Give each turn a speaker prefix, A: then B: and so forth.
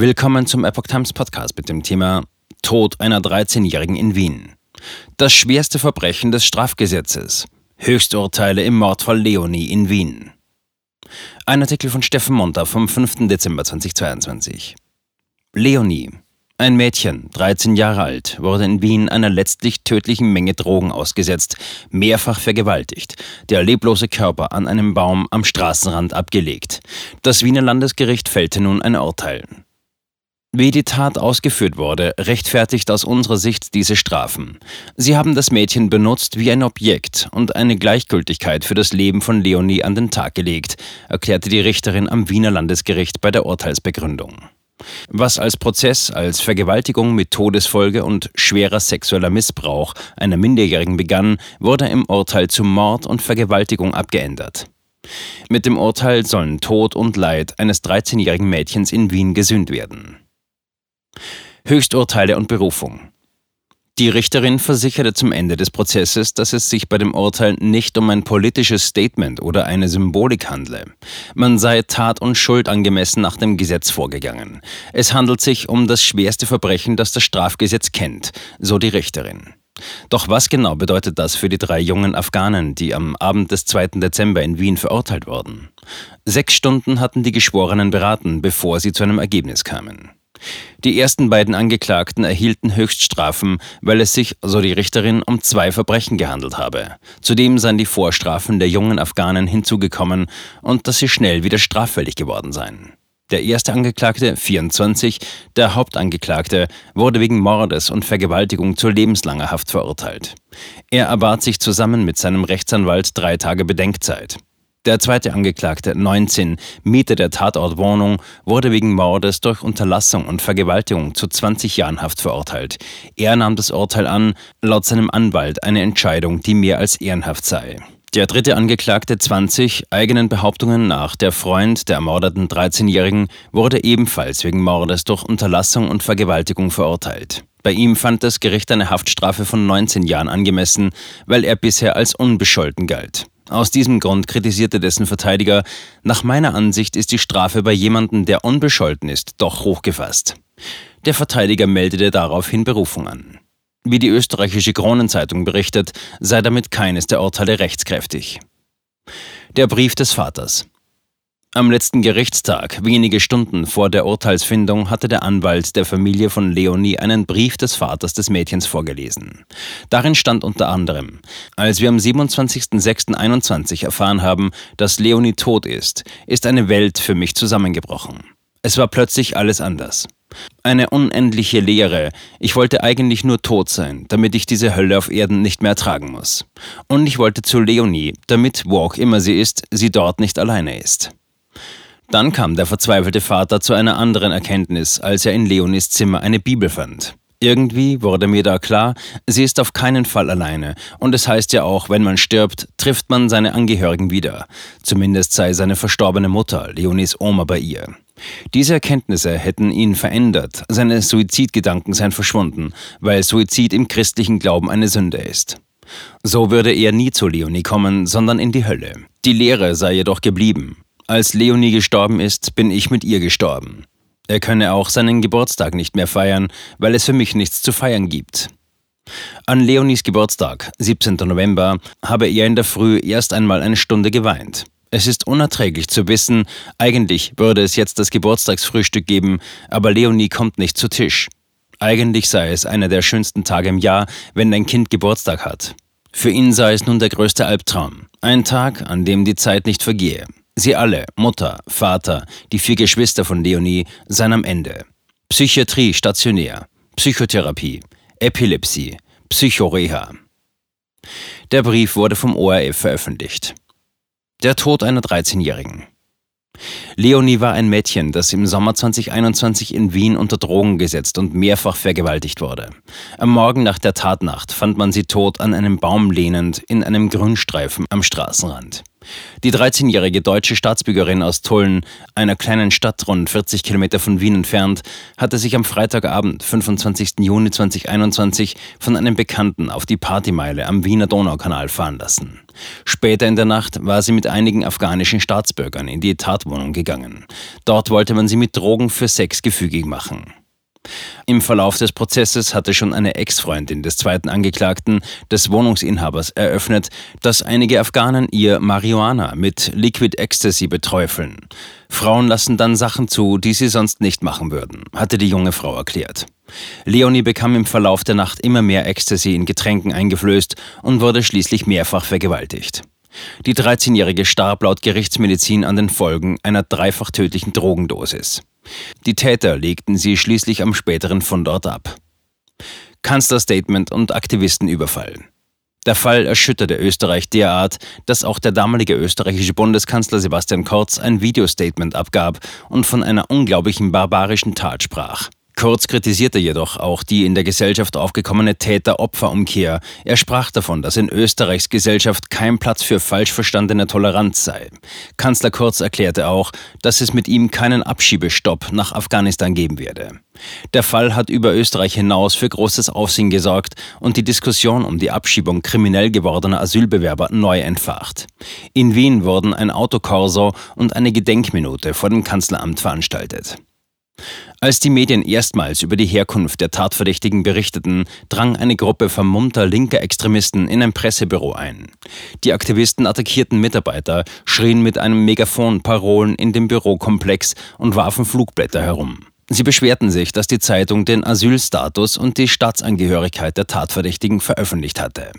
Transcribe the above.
A: Willkommen zum Epoch Times Podcast mit dem Thema Tod einer 13-Jährigen in Wien. Das schwerste Verbrechen des Strafgesetzes. Höchsturteile im Mordfall Leonie in Wien. Ein Artikel von Steffen Monter vom 5. Dezember 2022. Leonie, ein Mädchen, 13 Jahre alt, wurde in Wien einer letztlich tödlichen Menge Drogen ausgesetzt, mehrfach vergewaltigt, der leblose Körper an einem Baum am Straßenrand abgelegt. Das Wiener Landesgericht fällte nun ein Urteil. Wie die Tat ausgeführt wurde, rechtfertigt aus unserer Sicht diese Strafen. Sie haben das Mädchen benutzt wie ein Objekt und eine Gleichgültigkeit für das Leben von Leonie an den Tag gelegt, erklärte die Richterin am Wiener Landesgericht bei der Urteilsbegründung. Was als Prozess als Vergewaltigung mit Todesfolge und schwerer sexueller Missbrauch einer Minderjährigen begann, wurde im Urteil zu Mord und Vergewaltigung abgeändert. Mit dem Urteil sollen Tod und Leid eines 13-jährigen Mädchens in Wien gesühnt werden. Höchsturteile und Berufung. Die Richterin versicherte zum Ende des Prozesses, dass es sich bei dem Urteil nicht um ein politisches Statement oder eine Symbolik handle. Man sei Tat und Schuld angemessen nach dem Gesetz vorgegangen. Es handelt sich um das schwerste Verbrechen, das das Strafgesetz kennt, so die Richterin. Doch was genau bedeutet das für die drei jungen Afghanen, die am Abend des 2. Dezember in Wien verurteilt wurden? Sechs Stunden hatten die Geschworenen beraten, bevor sie zu einem Ergebnis kamen. Die ersten beiden Angeklagten erhielten Höchststrafen, weil es sich, so die Richterin, um zwei Verbrechen gehandelt habe. Zudem seien die Vorstrafen der jungen Afghanen hinzugekommen und dass sie schnell wieder straffällig geworden seien. Der erste Angeklagte, 24, der Hauptangeklagte, wurde wegen Mordes und Vergewaltigung zu lebenslanger Haft verurteilt. Er erbat sich zusammen mit seinem Rechtsanwalt drei Tage Bedenkzeit. Der zweite Angeklagte, 19, Mieter der Tatortwohnung, wurde wegen Mordes durch Unterlassung und Vergewaltigung zu 20 Jahren Haft verurteilt. Er nahm das Urteil an, laut seinem Anwalt eine Entscheidung, die mehr als ehrenhaft sei. Der dritte Angeklagte, 20, eigenen Behauptungen nach, der Freund der ermordeten 13-Jährigen, wurde ebenfalls wegen Mordes durch Unterlassung und Vergewaltigung verurteilt. Bei ihm fand das Gericht eine Haftstrafe von 19 Jahren angemessen, weil er bisher als unbescholten galt. Aus diesem Grund kritisierte dessen Verteidiger, nach meiner Ansicht ist die Strafe bei jemandem, der unbescholten ist, doch hochgefasst. Der Verteidiger meldete daraufhin Berufung an. Wie die österreichische Kronenzeitung berichtet, sei damit keines der Urteile rechtskräftig. Der Brief des Vaters. Am letzten Gerichtstag, wenige Stunden vor der Urteilsfindung, hatte der Anwalt der Familie von Leonie einen Brief des Vaters des Mädchens vorgelesen. Darin stand unter anderem, als wir am 27.06.21 erfahren haben, dass Leonie tot ist, ist eine Welt für mich zusammengebrochen. Es war plötzlich alles anders. Eine unendliche Leere. Ich wollte eigentlich nur tot sein, damit ich diese Hölle auf Erden nicht mehr ertragen muss. Und ich wollte zu Leonie, damit, wo auch immer sie ist, sie dort nicht alleine ist. Dann kam der verzweifelte Vater zu einer anderen Erkenntnis, als er in Leonis Zimmer eine Bibel fand. Irgendwie wurde mir da klar, sie ist auf keinen Fall alleine. Und es heißt ja auch, wenn man stirbt, trifft man seine Angehörigen wieder. Zumindest sei seine verstorbene Mutter, Leonis Oma, bei ihr. Diese Erkenntnisse hätten ihn verändert, seine Suizidgedanken seien verschwunden, weil Suizid im christlichen Glauben eine Sünde ist. So würde er nie zu Leonie kommen, sondern in die Hölle. Die Lehre sei jedoch geblieben. Als Leonie gestorben ist, bin ich mit ihr gestorben. Er könne auch seinen Geburtstag nicht mehr feiern, weil es für mich nichts zu feiern gibt. An Leonies Geburtstag, 17. November, habe er in der Früh erst einmal eine Stunde geweint. Es ist unerträglich zu wissen, eigentlich würde es jetzt das Geburtstagsfrühstück geben, aber Leonie kommt nicht zu Tisch. Eigentlich sei es einer der schönsten Tage im Jahr, wenn ein Kind Geburtstag hat. Für ihn sei es nun der größte Albtraum. Ein Tag, an dem die Zeit nicht vergehe. Sie alle, Mutter, Vater, die vier Geschwister von Leonie, seien am Ende. Psychiatrie stationär, Psychotherapie, Epilepsie, Psychoreha. Der Brief wurde vom ORF veröffentlicht. Der Tod einer 13-Jährigen. Leonie war ein Mädchen, das im Sommer 2021 in Wien unter Drogen gesetzt und mehrfach vergewaltigt wurde. Am Morgen nach der Tatnacht fand man sie tot an einem Baum lehnend in einem Grünstreifen am Straßenrand. Die 13-jährige deutsche Staatsbürgerin aus Tulln, einer kleinen Stadt rund 40 Kilometer von Wien entfernt, hatte sich am Freitagabend, 25. Juni 2021, von einem Bekannten auf die Partymeile am Wiener Donaukanal fahren lassen. Später in der Nacht war sie mit einigen afghanischen Staatsbürgern in die Tatwohnung gegangen. Dort wollte man sie mit Drogen für Sex gefügig machen. Im Verlauf des Prozesses hatte schon eine Ex-Freundin des zweiten Angeklagten, des Wohnungsinhabers, eröffnet, dass einige Afghanen ihr Marihuana mit Liquid Ecstasy beträufeln. Frauen lassen dann Sachen zu, die sie sonst nicht machen würden, hatte die junge Frau erklärt. Leonie bekam im Verlauf der Nacht immer mehr Ecstasy in Getränken eingeflößt und wurde schließlich mehrfach vergewaltigt. Die 13-Jährige starb laut Gerichtsmedizin an den Folgen einer dreifach tödlichen Drogendosis. Die Täter legten sie schließlich am späteren Fundort ab. Kanzlerstatement und Aktivistenüberfall. Der Fall erschütterte Österreich derart, dass auch der damalige österreichische Bundeskanzler Sebastian Kurz ein Videostatement abgab und von einer unglaublichen barbarischen Tat sprach. Kurz kritisierte jedoch auch die in der Gesellschaft aufgekommene Täter-Opfer-Umkehr. Er sprach davon, dass in Österreichs Gesellschaft kein Platz für falsch verstandene Toleranz sei. Kanzler Kurz erklärte auch, dass es mit ihm keinen Abschiebestopp nach Afghanistan geben werde. Der Fall hat über Österreich hinaus für großes Aufsehen gesorgt und die Diskussion um die Abschiebung kriminell gewordener Asylbewerber neu entfacht. In Wien wurden ein Autokorso und eine Gedenkminute vor dem Kanzleramt veranstaltet. Als die Medien erstmals über die Herkunft der Tatverdächtigen berichteten, drang eine Gruppe vermummter linker Extremisten in ein Pressebüro ein. Die Aktivisten attackierten Mitarbeiter, schrien mit einem Megafon Parolen in dem Bürokomplex und warfen Flugblätter herum. Sie beschwerten sich, dass die Zeitung den Asylstatus und die Staatsangehörigkeit der Tatverdächtigen veröffentlicht hatte.